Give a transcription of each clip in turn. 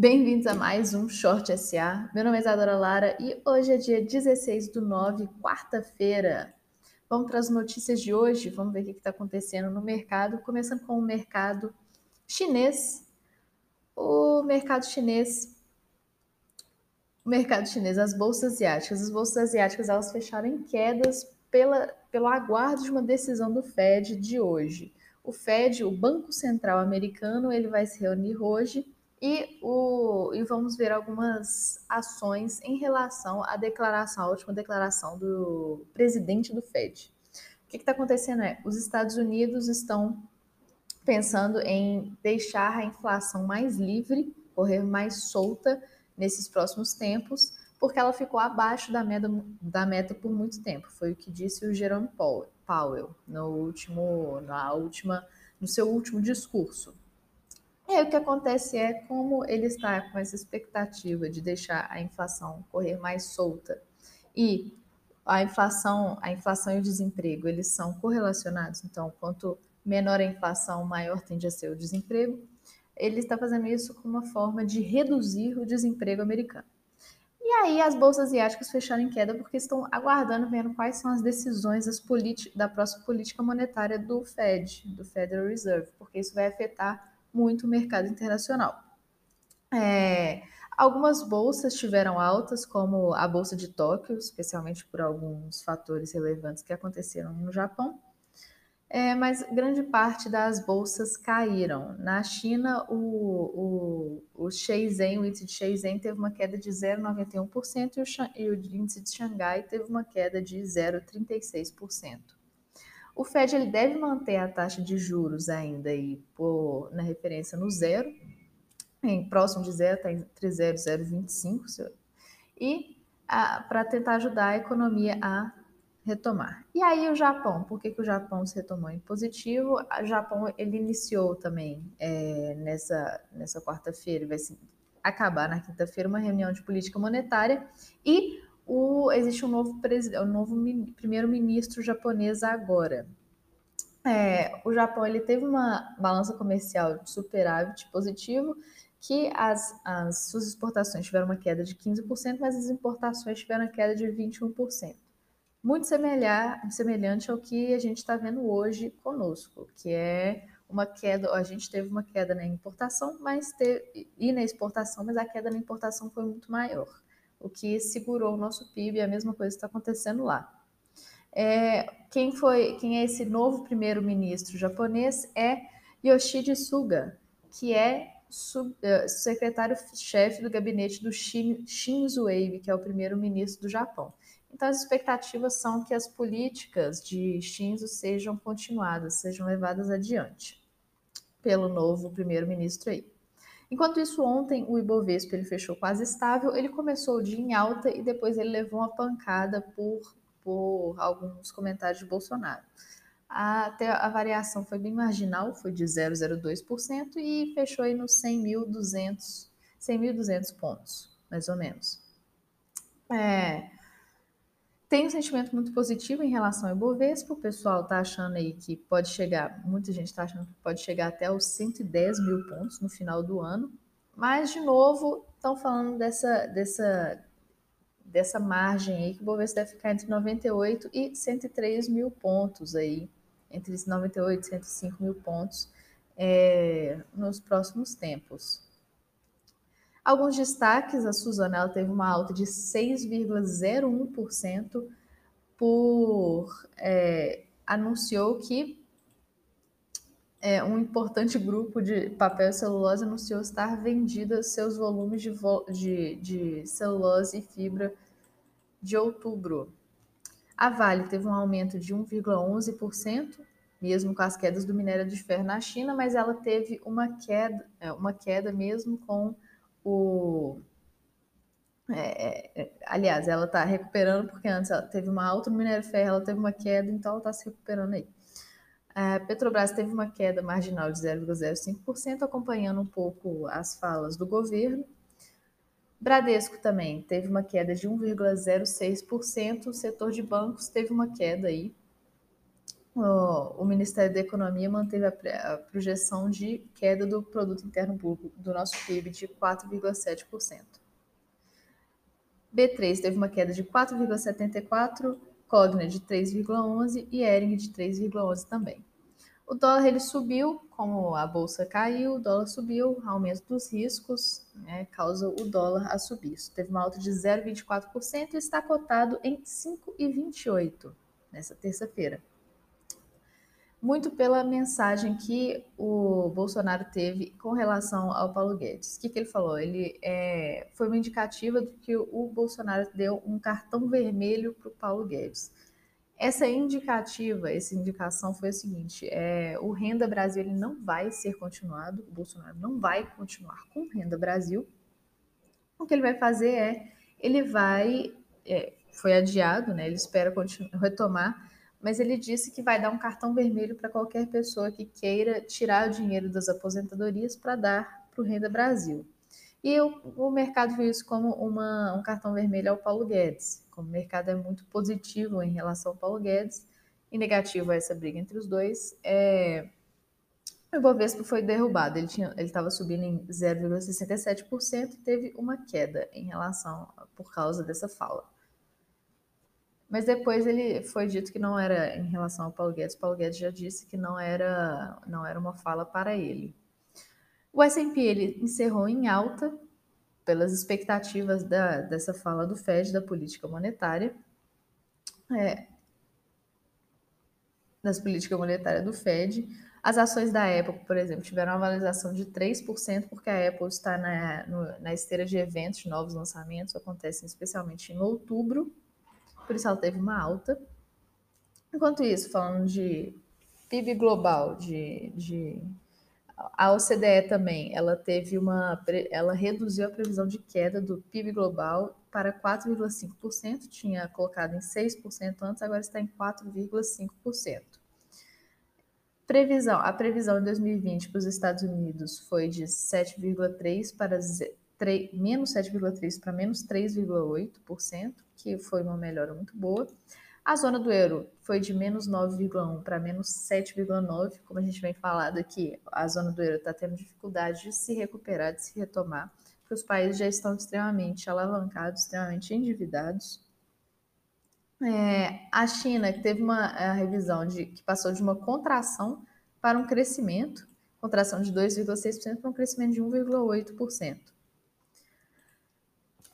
Bem-vindos a mais um Short SA. Meu nome é Isadora Lara e hoje é dia 16 do 9, quarta-feira. Vamos para as notícias de hoje, vamos ver o que está acontecendo no mercado, começando com o mercado chinês. O mercado chinês, o mercado chinês, as bolsas asiáticas, as bolsas asiáticas elas fecharam em quedas pela, pelo aguardo de uma decisão do Fed de hoje. O Fed, o Banco Central Americano, ele vai se reunir hoje e, o, e vamos ver algumas ações em relação à declaração, à última declaração do presidente do Fed. O que está acontecendo é, os Estados Unidos estão pensando em deixar a inflação mais livre, correr mais solta nesses próximos tempos, porque ela ficou abaixo da meta, da meta por muito tempo. Foi o que disse o Jerome Powell no último, na última, no seu último discurso. Aí o que acontece é como ele está com essa expectativa de deixar a inflação correr mais solta e a inflação, a inflação e o desemprego, eles são correlacionados, então quanto menor a inflação, maior tende a ser o desemprego. Ele está fazendo isso como uma forma de reduzir o desemprego americano. E aí as bolsas asiáticas fecharam em queda porque estão aguardando, vendo quais são as decisões das da próxima política monetária do Fed, do Federal Reserve, porque isso vai afetar muito o mercado internacional. É, algumas bolsas tiveram altas, como a Bolsa de Tóquio, especialmente por alguns fatores relevantes que aconteceram no Japão. É, mas grande parte das bolsas caíram. Na China, o, o, o Shenzhen, o índice de Shenzhen teve uma queda de 0,91% e e o índice de Xangai teve uma queda de 0,36%. O Fed ele deve manter a taxa de juros ainda aí por, na referência no zero, em, próximo de zero, está entre 0 e 0,25, e para tentar ajudar a economia a retomar. E aí o Japão, por que, que o Japão se retomou em positivo? O Japão ele iniciou também é, nessa, nessa quarta-feira, vai se acabar na quinta-feira uma reunião de política monetária e o, existe um novo, um novo primeiro-ministro japonês agora. É, o Japão ele teve uma balança comercial de superávit positivo, que as, as suas exportações tiveram uma queda de 15%, mas as importações tiveram uma queda de 21%. Muito semelhar, semelhante ao que a gente está vendo hoje conosco, que é uma queda, a gente teve uma queda na importação, mas teve, e na exportação, mas a queda na importação foi muito maior o que segurou o nosso PIB, e a mesma coisa está acontecendo lá. É, quem foi, quem é esse novo primeiro-ministro japonês é Yoshide Suga, que é uh, secretário-chefe do gabinete do Shinzo Abe, que é o primeiro-ministro do Japão. Então, as expectativas são que as políticas de Shinzo sejam continuadas, sejam levadas adiante pelo novo primeiro-ministro aí. Enquanto isso, ontem o Ibovespa ele fechou quase estável, ele começou o dia em alta e depois ele levou uma pancada por, por alguns comentários de Bolsonaro. Até a variação foi bem marginal, foi de 0,02% e fechou aí nos 100.200 100 pontos, mais ou menos. É, tem um sentimento muito positivo em relação ao Ibovespa. O pessoal está achando aí que pode chegar, muita gente está achando que pode chegar até os 110 mil pontos no final do ano. Mas, de novo, estão falando dessa, dessa, dessa margem aí que o Ibovespa deve ficar entre 98 e 103 mil pontos aí, entre 98 e 105 mil pontos é, nos próximos tempos. Alguns destaques, a Suzana ela teve uma alta de 6,01% por é, anunciou que é, um importante grupo de papel e celulose anunciou estar vendida seus volumes de, de, de celulose e fibra de outubro. A Vale teve um aumento de 1,11%, mesmo com as quedas do minério de ferro na China, mas ela teve uma queda, é, uma queda mesmo com o. É, é, aliás, ela está recuperando, porque antes ela teve uma alta no minério ferro, ela teve uma queda, então ela está se recuperando aí. A Petrobras teve uma queda marginal de 0,05%, acompanhando um pouco as falas do governo. Bradesco também teve uma queda de 1,06%, o setor de bancos teve uma queda aí o, Ministério da Economia manteve a, a, projeção de queda do produto interno bruto do nosso PIB de 4,7%. B3 teve uma queda de 4,74%, Cogna de 3,11% e Ering de 3,11% também. O dólar ele subiu, como a bolsa caiu, o dólar subiu, aumento dos riscos né, causa o dólar a subir. Isso teve uma alta de 0,24% e está cotado em 5,28 nessa terça-feira muito pela mensagem que o Bolsonaro teve com relação ao Paulo Guedes. O que, que ele falou? Ele é, foi uma indicativa de que o Bolsonaro deu um cartão vermelho para o Paulo Guedes. Essa indicativa, essa indicação foi a seguinte: é, o Renda Brasil ele não vai ser continuado, o Bolsonaro não vai continuar com o Renda Brasil. O que ele vai fazer é, ele vai, é, foi adiado, né? Ele espera retomar mas ele disse que vai dar um cartão vermelho para qualquer pessoa que queira tirar o dinheiro das aposentadorias para dar para o Renda Brasil. E o, o mercado viu isso como uma, um cartão vermelho ao Paulo Guedes. Como o mercado é muito positivo em relação ao Paulo Guedes e negativo a essa briga entre os dois, é, o Ibovespa foi derrubado. Ele estava subindo em 0,67% e teve uma queda em relação por causa dessa fala. Mas depois ele foi dito que não era em relação ao Paulo Guedes. Paulo Guedes já disse que não era, não era uma fala para ele. O S&P ele encerrou em alta pelas expectativas da, dessa fala do Fed da política monetária, é, das políticas monetárias do Fed. As ações da Apple, por exemplo, tiveram uma valorização de 3%, porque a Apple está na, no, na esteira de eventos, de novos lançamentos, acontecem especialmente em outubro, por isso ela teve uma alta. Enquanto isso, falando de PIB global, de, de a OCDE também, ela teve uma, ela reduziu a previsão de queda do PIB global para 4,5%, tinha colocado em 6% antes, agora está em 4,5%. Previsão, a previsão em 2020 para os Estados Unidos foi de 7,3 para 3, menos 7,3 para menos 3,8%, que foi uma melhora muito boa. A zona do euro foi de menos 9,1 para menos 7,9, como a gente vem falando aqui, a zona do euro está tendo dificuldade de se recuperar, de se retomar, porque os países já estão extremamente alavancados, extremamente endividados. É, a China, que teve uma revisão de que passou de uma contração para um crescimento, contração de 2,6% para um crescimento de 1,8%.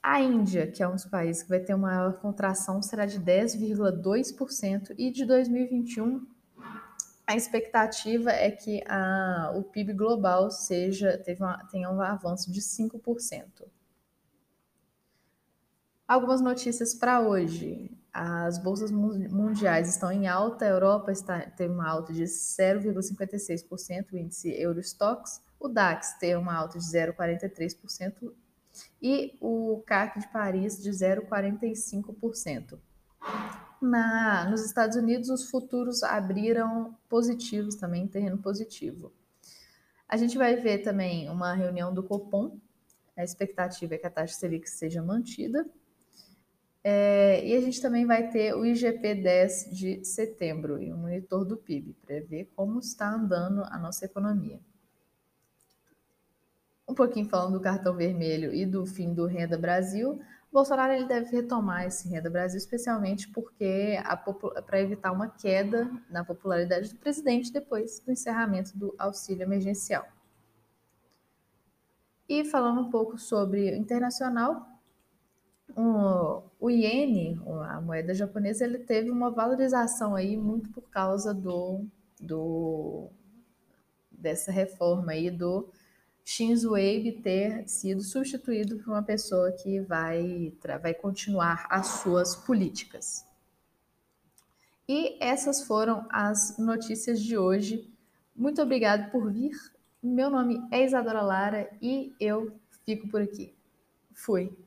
A Índia, que é um dos países que vai ter uma maior contração, será de 10,2%, e de 2021 a expectativa é que a, o PIB global seja uma, tenha um avanço de 5%. Algumas notícias para hoje. As bolsas mundiais estão em alta, a Europa está, teve uma alta de 0,56%, o índice Eurostox, o DAX teve uma alta de 0,43%, e o CAC de Paris de 0,45%. Na, nos Estados Unidos, os futuros abriram positivos também, terreno positivo. A gente vai ver também uma reunião do Copom, a expectativa é que a taxa Selic seja mantida. É, e a gente também vai ter o IGP 10 de setembro e um monitor do PIB para ver como está andando a nossa economia um pouquinho falando do cartão vermelho e do fim do Renda Brasil, Bolsonaro ele deve retomar esse Renda Brasil, especialmente porque para evitar uma queda na popularidade do presidente depois do encerramento do auxílio emergencial. E falando um pouco sobre o internacional, o, o iene, a moeda japonesa, ele teve uma valorização aí muito por causa do, do dessa reforma aí do Shinzo Abe ter sido substituído por uma pessoa que vai, vai continuar as suas políticas. E essas foram as notícias de hoje. Muito obrigado por vir. Meu nome é Isadora Lara e eu fico por aqui. Fui.